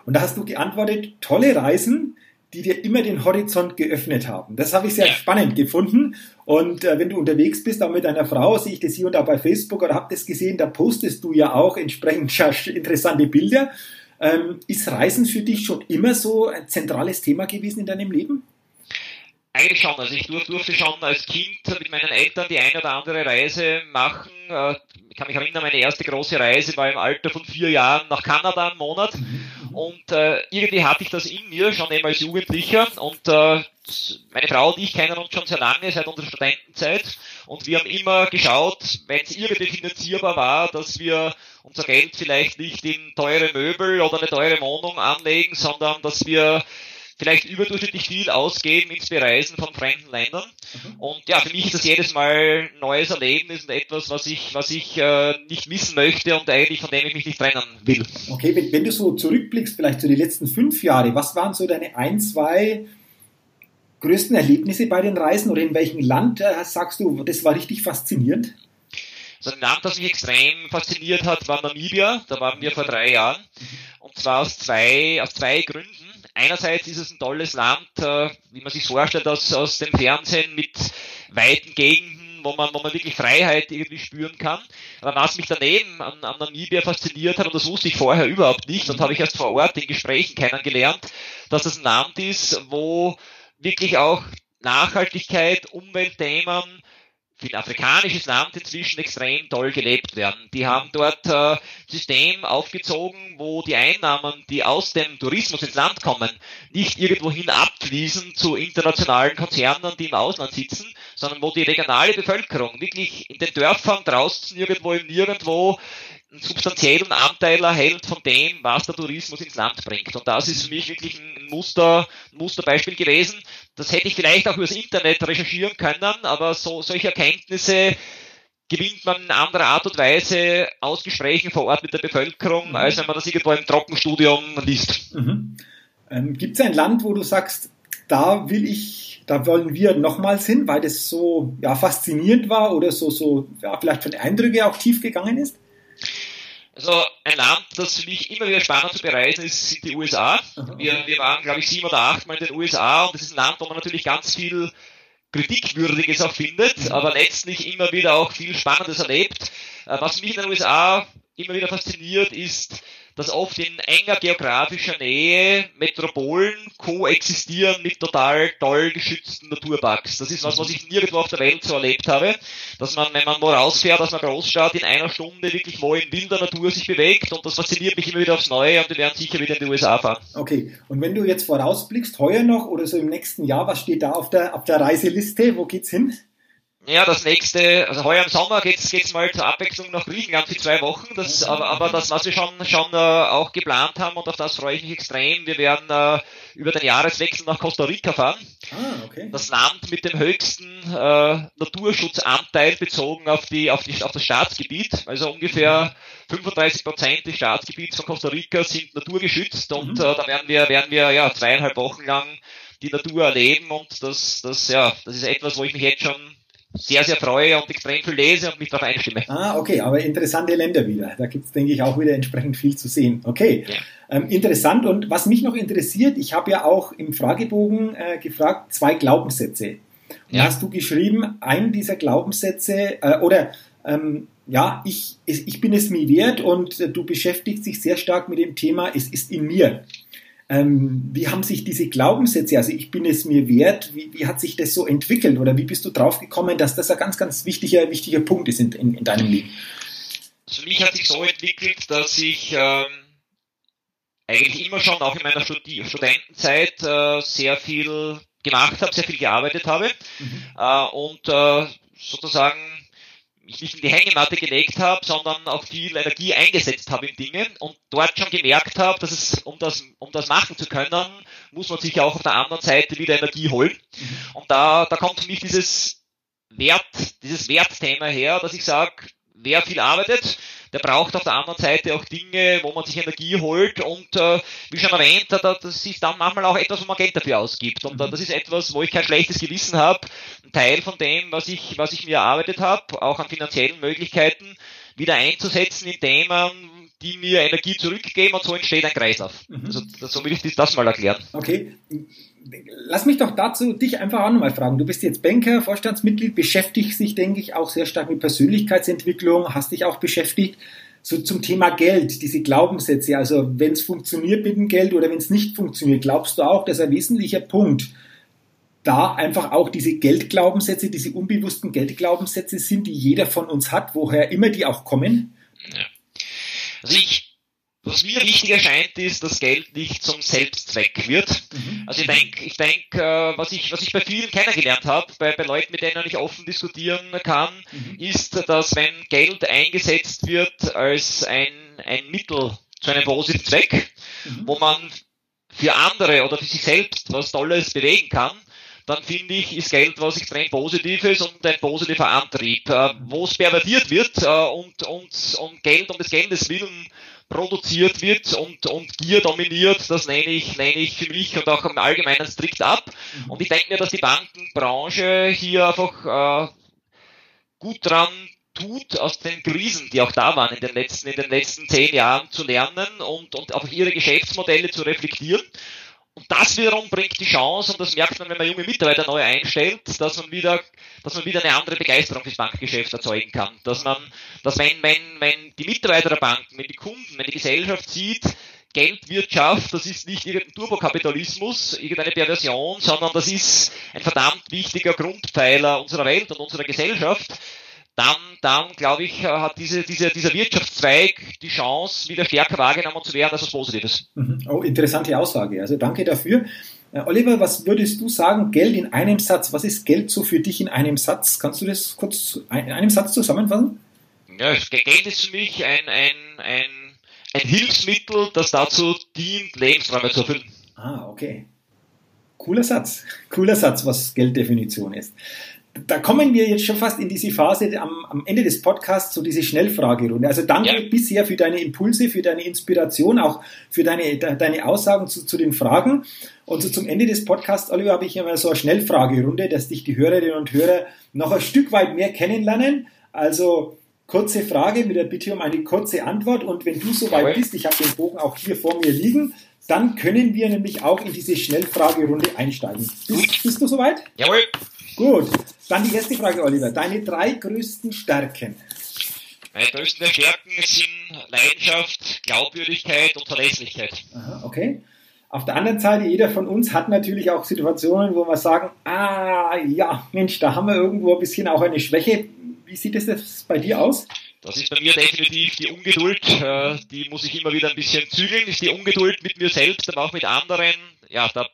Speaker 1: Und da hast du geantwortet, tolle Reisen, die dir immer den Horizont geöffnet haben. Das habe ich sehr spannend gefunden. Und äh, wenn du unterwegs bist, auch mit deiner Frau, sehe ich das hier und da bei Facebook oder habe das gesehen, da postest du ja auch entsprechend interessante Bilder. Ähm, ist Reisen für dich schon immer so ein zentrales Thema gewesen in deinem Leben?
Speaker 2: Eigentlich schon. Also ich durfte schon als Kind mit meinen Eltern die eine oder andere Reise machen. Äh, ich kann mich erinnern, meine erste große Reise war im Alter von vier Jahren nach Kanada einen Monat. Mhm. Und äh, irgendwie hatte ich das in mir schon eben als Jugendlicher. Und äh, meine Frau und ich kennen uns schon sehr lange, seit unserer Studentenzeit. Und wir haben immer geschaut, wenn es irgendwie finanzierbar war, dass wir unser Geld vielleicht nicht in teure Möbel oder eine teure Wohnung anlegen, sondern dass wir vielleicht überdurchschnittlich viel ausgeben ins Bereisen von fremden Ländern. Mhm. Und ja, für mich ist das jedes Mal ein neues Erlebnis und etwas, was ich, was ich äh, nicht missen möchte und eigentlich von dem ich mich nicht trennen will.
Speaker 1: Okay, wenn, wenn du so zurückblickst, vielleicht zu so den letzten fünf Jahre, was waren so deine ein, zwei größten Erlebnisse bei den Reisen oder in welchem Land äh, sagst du, das war richtig faszinierend?
Speaker 2: Also ein Land, das mich extrem fasziniert hat, war Namibia. Da waren wir vor drei Jahren. Und zwar aus zwei, aus zwei Gründen einerseits ist es ein tolles Land, äh, wie man sich vorstellt, aus, aus dem Fernsehen mit weiten Gegenden, wo man, wo man wirklich Freiheit irgendwie spüren kann. Aber was mich daneben an, an Namibia fasziniert hat, und das wusste ich vorher überhaupt nicht, und habe ich erst vor Ort in Gesprächen kennengelernt, dass das ein Land ist, wo wirklich auch Nachhaltigkeit, Umweltthemen, ein afrikanisches Land inzwischen extrem toll gelebt werden. Die haben dort äh, System aufgezogen, wo die Einnahmen, die aus dem Tourismus ins Land kommen, nicht irgendwohin abfließen zu internationalen Konzernen, die im Ausland sitzen, sondern wo die regionale Bevölkerung wirklich in den Dörfern draußen irgendwo im Nirgendwo einen substanziellen Anteil erhält von dem, was der Tourismus ins Land bringt. Und das ist für mich wirklich ein Muster, ein Musterbeispiel gewesen. Das hätte ich vielleicht auch übers Internet recherchieren können, aber so, solche Erkenntnisse gewinnt man in anderer Art und Weise aus Gesprächen vor Ort mit der Bevölkerung, mhm. als wenn man das irgendwo im Trockenstudium liest.
Speaker 1: Mhm. Ähm, Gibt es ein Land, wo du sagst, da will ich, da wollen wir nochmals hin, weil das so ja, faszinierend war oder so, so ja, vielleicht von Eindrücke auch tief gegangen ist?
Speaker 2: Also ein Land, das für mich immer wieder spannend zu bereisen ist, sind die USA. Wir, wir waren, glaube ich, sieben oder acht Mal in den USA und das ist ein Land, wo man natürlich ganz viel Kritikwürdiges auch findet, aber letztlich immer wieder auch viel Spannendes erlebt. Äh, was mich in den USA immer wieder fasziniert, ist dass oft in enger geografischer Nähe Metropolen koexistieren mit total toll geschützten Naturparks. Das ist was, was ich nirgendwo auf der Welt so erlebt habe, dass man, wenn man wo rausfährt aus einer Großstadt, in einer Stunde wirklich wo in wilder Natur sich bewegt und das fasziniert mich immer wieder aufs Neue und wir werden sicher wieder in die USA fahren.
Speaker 1: Okay, und wenn du jetzt vorausblickst, heuer noch oder so im nächsten Jahr, was steht da auf der, auf der Reiseliste? Wo geht's hin?
Speaker 2: Ja, das nächste, also heuer im Sommer geht's geht's mal zur Abwechslung nach Griechenland für zwei Wochen. Das, aber, aber das, was wir schon schon äh, auch geplant haben und auf das freue ich mich extrem. Wir werden äh, über den Jahreswechsel nach Costa Rica fahren. Ah, okay. Das Land mit dem höchsten äh, Naturschutzanteil bezogen auf die auf die auf das Staatsgebiet. Also ungefähr 35 Prozent des Staatsgebiets von Costa Rica sind naturgeschützt und mhm. äh, da werden wir werden wir ja zweieinhalb Wochen lang die Natur erleben und das das ja das ist etwas, wo ich mich jetzt schon sehr, sehr freue und extrem viel lese und mich darauf einstimme.
Speaker 1: Ah, okay, aber interessante Länder wieder. Da gibt es, denke ich, auch wieder entsprechend viel zu sehen. Okay, ja. ähm, interessant. Und was mich noch interessiert, ich habe ja auch im Fragebogen äh, gefragt, zwei Glaubenssätze. Und ja. hast du geschrieben, einen dieser Glaubenssätze äh, oder ähm, ja, ich, ich bin es mir wert und äh, du beschäftigst dich sehr stark mit dem Thema, es ist in mir. Ähm, wie haben sich diese Glaubenssätze, also ich bin es mir wert, wie, wie, hat sich das so entwickelt oder wie bist du drauf gekommen, dass das ein ganz, ganz wichtiger, wichtiger Punkt ist in, in, in deinem Leben?
Speaker 2: Für mich hat sich so entwickelt, dass ich ähm, eigentlich immer schon, auch in meiner Studi Studentenzeit, äh, sehr viel gemacht habe, sehr viel gearbeitet habe mhm. äh, und äh, sozusagen mich nicht in die Hängematte gelegt habe, sondern auch viel Energie eingesetzt habe in Dinge und dort schon gemerkt habe, dass es, um das, um das machen zu können, muss man sich auch auf der anderen Seite wieder Energie holen. Und da, da kommt für mich dieses Wert, dieses Wertthema her, dass ich sage, wer viel arbeitet, der braucht auf der anderen Seite auch Dinge, wo man sich Energie holt und äh, wie schon erwähnt, das ist dann manchmal auch etwas, wo man Geld dafür ausgibt. Und äh, das ist etwas, wo ich kein schlechtes Gewissen habe, ein Teil von dem, was ich, was ich mir erarbeitet habe, auch an finanziellen Möglichkeiten, wieder einzusetzen in Themen, die mir Energie zurückgeben und so entsteht ein Kreislauf. Mhm. Also so will ich das mal erklären.
Speaker 1: Okay. Lass mich doch dazu dich einfach auch nochmal fragen. Du bist jetzt Banker, Vorstandsmitglied, beschäftigst dich, denke ich, auch sehr stark mit Persönlichkeitsentwicklung, hast dich auch beschäftigt so zum Thema Geld, diese Glaubenssätze. Also wenn es funktioniert mit dem Geld oder wenn es nicht funktioniert, glaubst du auch, dass ein wesentlicher Punkt da einfach auch diese Geldglaubenssätze, diese unbewussten Geldglaubenssätze sind, die jeder von uns hat, woher immer die auch kommen? Ja.
Speaker 2: Also ich was mir wichtig erscheint, ist, dass Geld nicht zum Selbstzweck wird. Mhm. Also ich denke, ich denk, äh, was, ich, was ich bei vielen kennengelernt habe, bei, bei Leuten, mit denen ich offen diskutieren kann, mhm. ist, dass wenn Geld eingesetzt wird als ein, ein Mittel zu einem positiven Zweck, mhm. wo man für andere oder für sich selbst was Tolles bewegen kann, dann finde ich, ist Geld was extrem Positives und ein positiver Antrieb. Äh, wo es pervertiert wird äh, und, und, und Geld um des Geldes willen produziert wird und, und Gier dominiert, das nenne ich, nenne ich für mich und auch im Allgemeinen strikt ab. Mhm. Und ich denke mir, dass die Bankenbranche hier einfach äh, gut dran tut, aus den Krisen, die auch da waren in den letzten, in den letzten zehn Jahren zu lernen und, und auf ihre Geschäftsmodelle zu reflektieren und das wiederum bringt die Chance, und das merkt man, wenn man junge Mitarbeiter neu einstellt, dass man wieder, dass man wieder eine andere Begeisterung fürs Bankgeschäft erzeugen kann. Dass man, dass wenn, wenn, wenn die Mitarbeiter der Banken, wenn die Kunden, wenn die Gesellschaft sieht, Geldwirtschaft, das ist nicht irgendein Turbokapitalismus, irgendeine Perversion, sondern das ist ein verdammt wichtiger Grundpfeiler unserer Welt und unserer Gesellschaft, dann, dann glaube ich, äh, hat diese, diese, dieser Wirtschaftszweig die Chance, wieder stärker wahrgenommen zu werden als was Positives.
Speaker 1: Mhm. Oh, interessante Aussage. Also danke dafür. Äh, Oliver, was würdest du sagen, Geld in einem Satz? Was ist Geld so für dich in einem Satz? Kannst du das kurz in einem Satz zusammenfassen?
Speaker 2: Ja, Geld ist für mich ein, ein, ein, ein Hilfsmittel, das dazu dient, Lebensräume zu erfüllen.
Speaker 1: Ah, okay. Cooler Satz. Cooler Satz, was Gelddefinition ist da kommen wir jetzt schon fast in diese Phase am, am Ende des Podcasts, so diese Schnellfragerunde. Also danke ja. bisher für deine Impulse, für deine Inspiration, auch für deine, deine Aussagen zu, zu den Fragen. Und so zum Ende des Podcasts, Oliver, habe ich immer so eine Schnellfragerunde, dass dich die Hörerinnen und Hörer noch ein Stück weit mehr kennenlernen. Also kurze Frage mit der Bitte um eine kurze Antwort. Und wenn du soweit bist, ich habe den Bogen auch hier vor mir liegen, dann können wir nämlich auch in diese Schnellfragerunde einsteigen. Bist, bist du soweit?
Speaker 2: Jawohl.
Speaker 1: Gut, dann die erste Frage, Oliver. Deine drei größten Stärken.
Speaker 2: Meine größten Stärken sind Leidenschaft, Glaubwürdigkeit und Verlässlichkeit.
Speaker 1: Aha, okay. Auf der anderen Seite, jeder von uns hat natürlich auch Situationen, wo wir sagen, ah, ja, Mensch, da haben wir irgendwo ein bisschen auch eine Schwäche. Wie sieht es bei dir aus?
Speaker 2: Das ist bei mir definitiv die Ungeduld. Äh, die muss ich immer wieder ein bisschen zügeln. Ist die Ungeduld mit mir selbst, aber auch mit anderen. Ja, da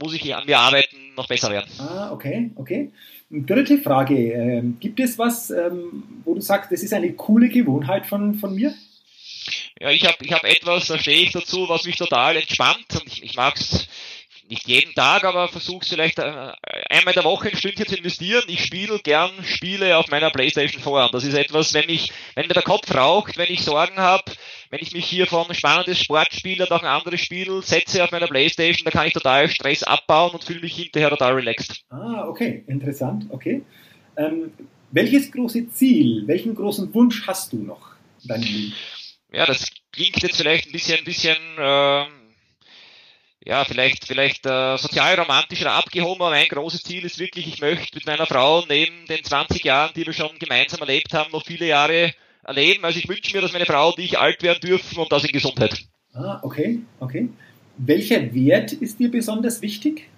Speaker 2: muss ich an mir arbeiten, noch besser werden.
Speaker 1: Ah, okay, okay. Dritte Frage. Ähm, gibt es was, ähm, wo du sagst, das ist eine coole Gewohnheit von, von mir?
Speaker 2: Ja, ich habe ich hab etwas, da stehe ich dazu, was mich total entspannt und ich, ich mag es nicht jeden Tag, aber versuche vielleicht äh, einmal in der Woche ein Stündchen zu investieren. Ich spiele gern Spiele auf meiner Playstation 4 und das ist etwas, wenn mich, wenn mir der Kopf raucht, wenn ich Sorgen habe, wenn ich mich hier von spannendes Sportspiel oder auch ein anderes Spiel setze auf meiner Playstation, da kann ich total Stress abbauen und fühle mich hinterher total relaxed.
Speaker 1: Ah, okay, interessant, okay. Ähm, welches große Ziel, welchen großen Wunsch hast du noch in deinem Leben?
Speaker 2: Ja, das klingt jetzt vielleicht ein bisschen, ein bisschen äh, ja, vielleicht, vielleicht äh, sozialromantisch oder abgehoben, aber mein großes Ziel ist wirklich, ich möchte mit meiner Frau neben den 20 Jahren, die wir schon gemeinsam erlebt haben, noch viele Jahre erleben. Also ich wünsche mir, dass meine Frau und ich alt werden dürfen und das in Gesundheit.
Speaker 1: Ah, okay, okay. Welcher Wert ist dir besonders wichtig?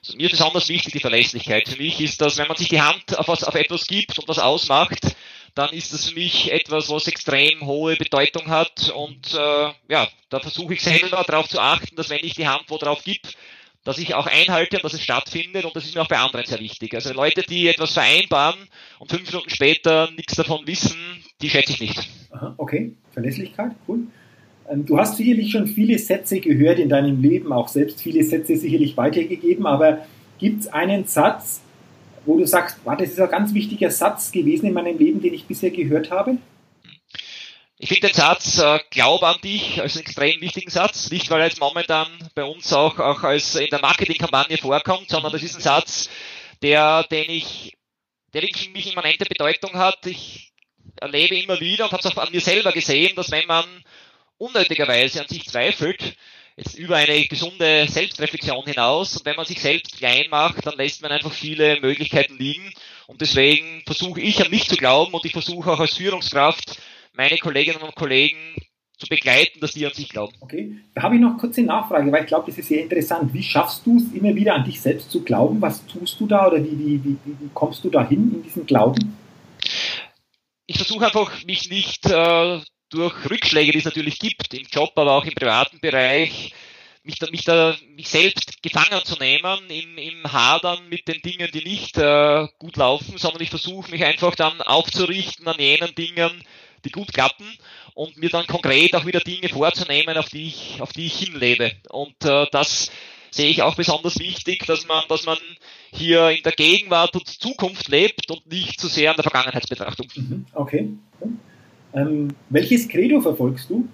Speaker 2: Also mir ist besonders wichtig die Verlässlichkeit. Für mich ist das, wenn man sich die Hand auf, was, auf etwas gibt und was ausmacht, dann ist das für mich etwas, was extrem hohe Bedeutung hat. Und äh, ja, da versuche ich selber darauf zu achten, dass wenn ich die Hand wo drauf gebe, dass ich auch einhalte und dass es stattfindet und das ist mir auch bei anderen sehr wichtig. Also Leute, die etwas vereinbaren und fünf Minuten später nichts davon wissen, die schätze ich nicht.
Speaker 1: Aha, okay, Verlässlichkeit, cool. Ähm, du hast sicherlich schon viele Sätze gehört in deinem Leben, auch selbst viele Sätze sicherlich weitergegeben, aber gibt es einen Satz, wo du sagst, wow, das ist ein ganz wichtiger Satz gewesen in meinem Leben, den ich bisher gehört habe?
Speaker 2: Ich finde den Satz äh, Glaub an dich als einen extrem wichtigen Satz, nicht weil er jetzt momentan bei uns auch, auch als in der Marketingkampagne vorkommt, sondern das ist ein Satz, der, den ich, der wirklich für mich immanente Bedeutung hat. Ich erlebe immer wieder und habe es auch an mir selber gesehen, dass wenn man unnötigerweise an sich zweifelt, jetzt über eine gesunde Selbstreflexion hinaus und wenn man sich selbst klein macht, dann lässt man einfach viele Möglichkeiten liegen und deswegen versuche ich an mich zu glauben und ich versuche auch als Führungskraft meine Kolleginnen und Kollegen zu begleiten, dass die an sich glauben.
Speaker 1: Okay, da habe ich noch kurze Nachfrage, weil ich glaube, das ist sehr interessant. Wie schaffst du es immer wieder an dich selbst zu glauben? Was tust du da oder wie, wie, wie, wie kommst du da hin in diesen Glauben?
Speaker 2: Ich versuche einfach, mich nicht äh, durch Rückschläge, die es natürlich gibt, im Job, aber auch im privaten Bereich, mich da, mich da mich selbst gefangen zu nehmen im, im Hadern mit den Dingen, die nicht äh, gut laufen, sondern ich versuche mich einfach dann aufzurichten an jenen Dingen, die gut klappen und mir dann konkret auch wieder Dinge vorzunehmen, auf die ich, auf die ich hinlebe. Und äh, das sehe ich auch besonders wichtig, dass man, dass man hier in der Gegenwart und Zukunft lebt und nicht zu sehr an der Vergangenheitsbetrachtung.
Speaker 1: Mhm, okay. Ähm, welches Credo verfolgst du?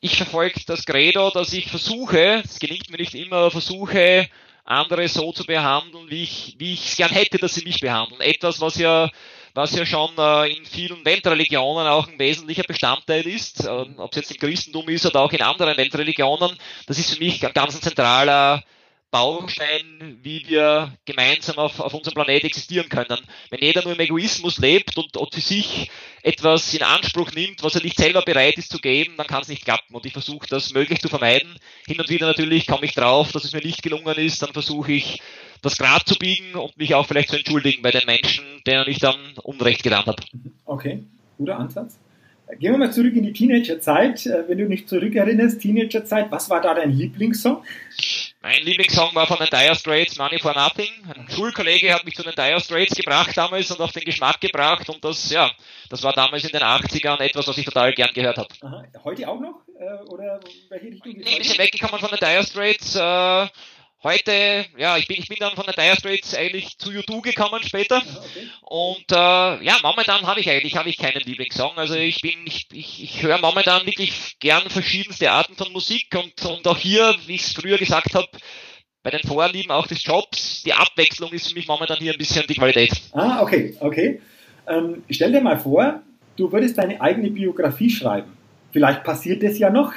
Speaker 2: Ich verfolge das Credo, dass ich versuche, es gelingt mir nicht immer, versuche, andere so zu behandeln, wie ich, wie ich es gern hätte, dass sie mich behandeln. Etwas, was ja was ja schon äh, in vielen Weltreligionen auch ein wesentlicher Bestandteil ist, äh, ob es jetzt im Christentum ist oder auch in anderen Weltreligionen. Das ist für mich ein ganz zentraler Baustein, wie wir gemeinsam auf, auf unserem Planet existieren können. Wenn jeder nur im Egoismus lebt und, und für sich etwas in Anspruch nimmt, was er nicht selber bereit ist zu geben, dann kann es nicht klappen. Und ich versuche das möglichst zu vermeiden. Hin und wieder natürlich komme ich drauf, dass es mir nicht gelungen ist, dann versuche ich das Grad zu biegen und mich auch vielleicht zu entschuldigen bei den Menschen, denen ich dann Unrecht getan habe.
Speaker 1: Okay, guter Ansatz. Gehen wir mal zurück in die Teenagerzeit. Äh, wenn du dich zurückerinnerst, Teenagerzeit, was war da dein Lieblingssong?
Speaker 2: Mein Lieblingssong war von den Dire Straits, Money for Nothing. Ein Schulkollege hat mich zu den Dire Straits gebracht damals und auf den Geschmack gebracht und das, ja, das war damals in den 80ern etwas, was ich total gern gehört habe.
Speaker 1: Aha. Heute auch noch? Äh, oder
Speaker 2: welche Richtung? Ich bin ein bisschen weggekommen von den Dire Straits. Äh, heute, ja, ich bin, ich bin dann von der Dire Straits eigentlich zu U2 gekommen später. Okay. Und äh, ja, momentan habe ich eigentlich habe ich keinen Lieblingssong. Also ich bin, ich, ich, ich höre momentan wirklich gern verschiedenste Arten von Musik und, und auch hier, wie ich es früher gesagt habe, bei den Vorlieben auch des Jobs, die Abwechslung ist für mich momentan hier ein bisschen die Qualität.
Speaker 1: Ah, okay, okay. Ähm, stell dir mal vor, du würdest deine eigene Biografie schreiben. Vielleicht passiert das ja noch.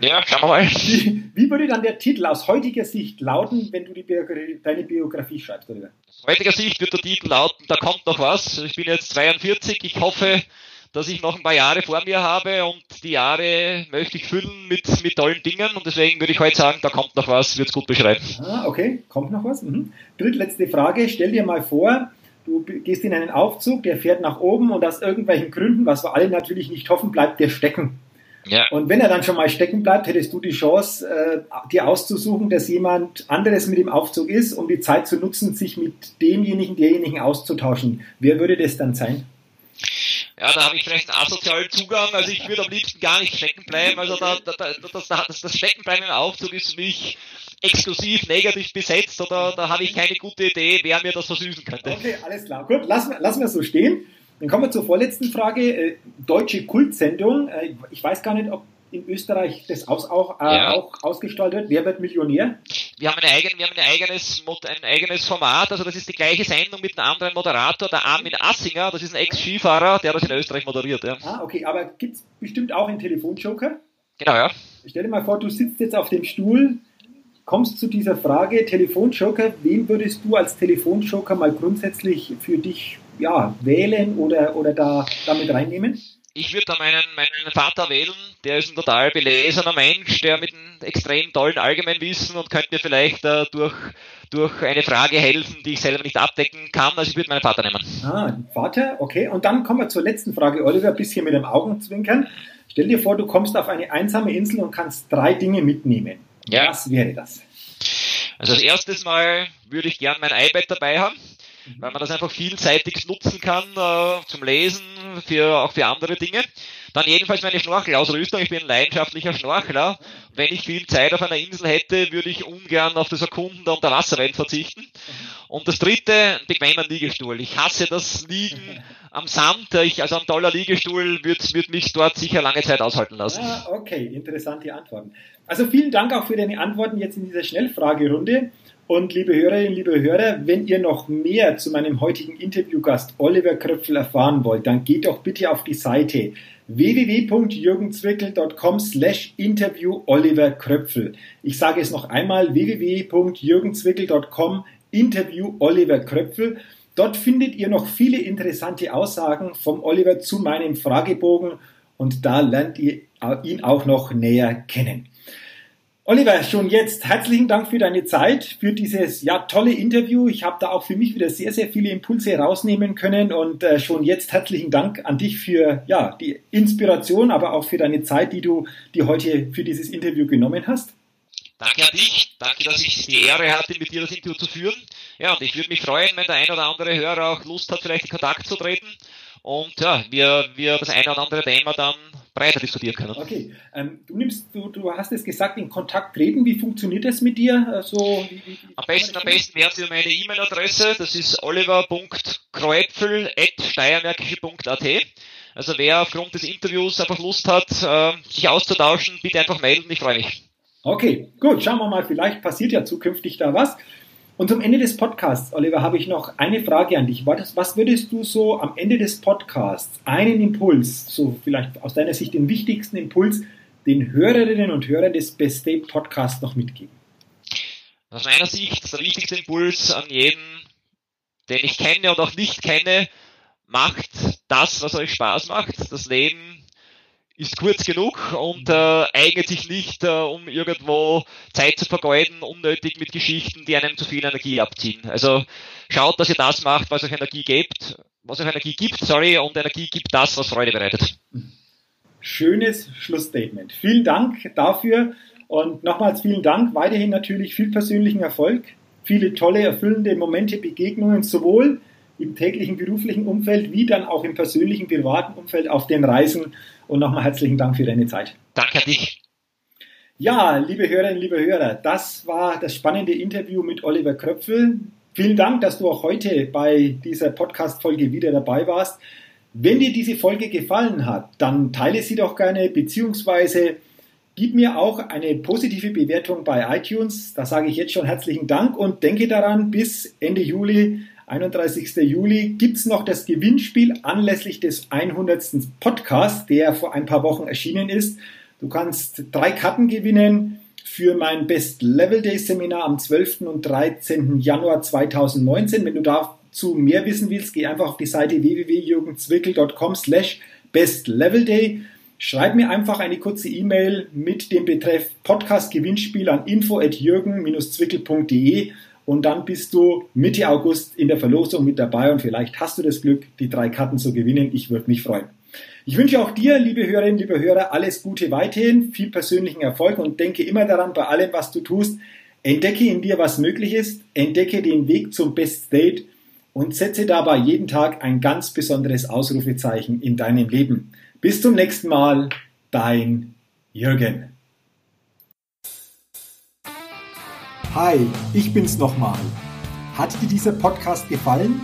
Speaker 2: Ja, schauen wir mal.
Speaker 1: Wie, wie, würde dann der Titel aus heutiger Sicht lauten, wenn du Biografie, deine Biografie schreibst darüber?
Speaker 2: Aus heutiger Sicht wird der Titel lauten, da kommt noch was. Ich bin jetzt 42, ich hoffe, dass ich noch ein paar Jahre vor mir habe und die Jahre möchte ich füllen mit, mit tollen Dingen und deswegen würde ich heute sagen, da kommt noch was, wird es gut beschreiben.
Speaker 1: Ah, okay, kommt noch was. Mhm. Drittletzte Frage, stell dir mal vor, du gehst in einen Aufzug, der fährt nach oben und aus irgendwelchen Gründen, was wir alle natürlich nicht hoffen, bleibt der stecken. Ja. Und wenn er dann schon mal stecken bleibt, hättest du die Chance, äh, dir auszusuchen, dass jemand anderes mit dem Aufzug ist, um die Zeit zu nutzen, sich mit demjenigen, derjenigen auszutauschen. Wer würde das dann sein?
Speaker 2: Ja, da habe ich vielleicht einen asozialen Zugang. Also ich würde am liebsten gar nicht stecken bleiben. Also da, da, das, das, das Steckenbleiben im Aufzug ist für mich exklusiv negativ besetzt oder da habe ich keine gute Idee, wer mir das versüßen könnte.
Speaker 1: Okay, alles klar. Gut, lassen, lassen wir es so stehen. Dann kommen wir zur vorletzten Frage. Äh, deutsche Kultsendung. Äh, ich weiß gar nicht, ob in Österreich das aus, auch, äh, ja. auch ausgestrahlt wird. Wer wird Millionär?
Speaker 2: Wir haben, eine eigene, wir haben ein, eigenes, ein eigenes Format, also das ist die gleiche Sendung mit einem anderen Moderator, der Armin Assinger, das ist ein Ex-Skifahrer, der das in Österreich moderiert. Ja.
Speaker 1: Ah, okay, aber gibt es bestimmt auch einen Telefonjoker?
Speaker 2: Genau, ja.
Speaker 1: Stell dir mal vor, du sitzt jetzt auf dem Stuhl, kommst zu dieser Frage, Telefonjoker, wen würdest du als Telefonjoker mal grundsätzlich für dich ja, wählen oder, oder da damit reinnehmen?
Speaker 2: Ich würde da meinen, meinen Vater wählen, der ist ein total belesener Mensch, der mit einem extrem tollen Allgemeinwissen und könnte mir vielleicht äh, durch, durch eine Frage helfen, die ich selber nicht abdecken kann. Also ich würde meinen Vater nehmen.
Speaker 1: Ah, Vater, okay. Und dann kommen wir zur letzten Frage, Oliver, ein bisschen mit dem Augenzwinkern. Stell dir vor, du kommst auf eine einsame Insel und kannst drei Dinge mitnehmen. Ja. Was wäre das?
Speaker 2: Also als erstes Mal würde ich gern mein iPad dabei haben, weil man das einfach vielseitig nutzen kann äh, zum Lesen, für, auch für andere Dinge. Dann jedenfalls meine Schnorchelausrüstung. Ich bin ein leidenschaftlicher Schnorchler. Wenn ich viel Zeit auf einer Insel hätte, würde ich ungern auf das Erkunden der Unterwasserwelt verzichten. Und das dritte, ein bequemer Liegestuhl. Ich hasse das Liegen am Sand. Ich, also ein toller Liegestuhl wird, wird mich dort sicher lange Zeit aushalten lassen.
Speaker 1: Ah, okay, interessante Antworten. Also vielen Dank auch für deine Antworten jetzt in dieser Schnellfragerunde. Und liebe Hörerinnen, liebe Hörer, wenn ihr noch mehr zu meinem heutigen Interviewgast Oliver Kröpfel erfahren wollt, dann geht doch bitte auf die Seite www.jürgenzwickel.com slash interview Oliver Kröpfel. Ich sage es noch einmal, www.jürgenzwickel.com interview Oliver Kröpfel. Dort findet ihr noch viele interessante Aussagen vom Oliver zu meinem Fragebogen und da lernt ihr ihn auch noch näher kennen. Oliver, schon jetzt herzlichen Dank für deine Zeit, für dieses ja tolle Interview. Ich habe da auch für mich wieder sehr, sehr viele Impulse rausnehmen können und äh, schon jetzt herzlichen Dank an dich für ja die Inspiration, aber auch für deine Zeit, die du die heute für dieses Interview genommen hast.
Speaker 2: Danke an dich, danke, dass ich die Ehre hatte, mit dir das Interview zu führen. Ja, und ich würde mich freuen, wenn der ein oder andere Hörer auch Lust hat, vielleicht in Kontakt zu treten und ja, wir, wir das eine oder andere Thema dann breiter diskutieren können.
Speaker 1: Okay, ähm, du nimmst, du, du hast es gesagt, in Kontakt treten. Wie funktioniert das mit dir? Also, wie,
Speaker 2: wie, am besten, am besten wäre es meine E-Mail-Adresse. Das ist oliver.kreupfel.steiermärkische.at. Also wer aufgrund des Interviews einfach Lust hat, äh, sich auszutauschen, bitte einfach melden. Ich freue mich.
Speaker 1: Okay, gut. Schauen wir mal. Vielleicht passiert ja zukünftig da was. Und zum Ende des Podcasts, Oliver, habe ich noch eine Frage an dich. Was würdest du so am Ende des Podcasts, einen Impuls, so vielleicht aus deiner Sicht den wichtigsten Impuls, den Hörerinnen und Hörern des Best Day Podcasts noch mitgeben?
Speaker 2: Aus meiner Sicht der wichtigste Impuls an jeden, den ich kenne und auch nicht kenne, macht das, was euch Spaß macht. Das Leben ist kurz genug und äh, eignet sich nicht, äh, um irgendwo Zeit zu vergeuden, unnötig mit Geschichten, die einem zu viel Energie abziehen. Also schaut, dass ihr das macht, was euch Energie gibt, was euch Energie gibt, sorry, und Energie gibt das, was Freude bereitet.
Speaker 1: Schönes Schlussstatement. Vielen Dank dafür und nochmals vielen Dank. Weiterhin natürlich viel persönlichen Erfolg, viele tolle, erfüllende Momente, Begegnungen, sowohl im täglichen beruflichen Umfeld wie dann auch im persönlichen, privaten Umfeld auf den Reisen. Und nochmal herzlichen Dank für deine Zeit.
Speaker 2: Danke an dich.
Speaker 1: Ja, liebe Hörerinnen, liebe Hörer, das war das spannende Interview mit Oliver Kröpfel. Vielen Dank, dass du auch heute bei dieser Podcast-Folge wieder dabei warst. Wenn dir diese Folge gefallen hat, dann teile sie doch gerne, beziehungsweise gib mir auch eine positive Bewertung bei iTunes. Da sage ich jetzt schon herzlichen Dank und denke daran, bis Ende Juli 31. Juli gibt es noch das Gewinnspiel anlässlich des 100. Podcasts, der vor ein paar Wochen erschienen ist. Du kannst drei Karten gewinnen für mein Best Level Day Seminar am 12. und 13. Januar 2019. Wenn du dazu mehr wissen willst, geh einfach auf die Seite www.jürgenzwickel.com slash Best Level Day. Schreib mir einfach eine kurze E-Mail mit dem Betreff Podcast Gewinnspiel an info at jürgen-zwickel.de und dann bist du Mitte August in der Verlosung mit dabei und vielleicht hast du das Glück, die drei Karten zu gewinnen. Ich würde mich freuen. Ich wünsche auch dir, liebe Hörerinnen, liebe Hörer, alles Gute weiterhin, viel persönlichen Erfolg und denke immer daran, bei allem, was du tust, entdecke in dir, was möglich ist, entdecke den Weg zum Best State und setze dabei jeden Tag ein ganz besonderes Ausrufezeichen in deinem Leben. Bis zum nächsten Mal, dein Jürgen. Hi, ich bin's nochmal. Hat dir dieser Podcast gefallen?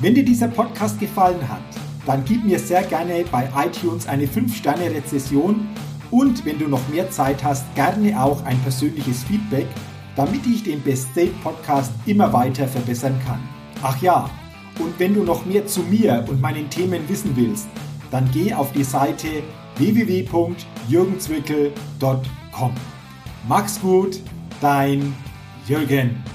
Speaker 1: Wenn dir dieser Podcast gefallen hat, dann gib mir sehr gerne bei iTunes eine 5-Sterne-Rezession und wenn du noch mehr Zeit hast, gerne auch ein persönliches Feedback, damit ich den Best State Podcast immer weiter verbessern kann. Ach ja, und wenn du noch mehr zu mir und meinen Themen wissen willst, dann geh auf die Seite www.jürgenzwickel.com. Mach's gut! dein Jürgen.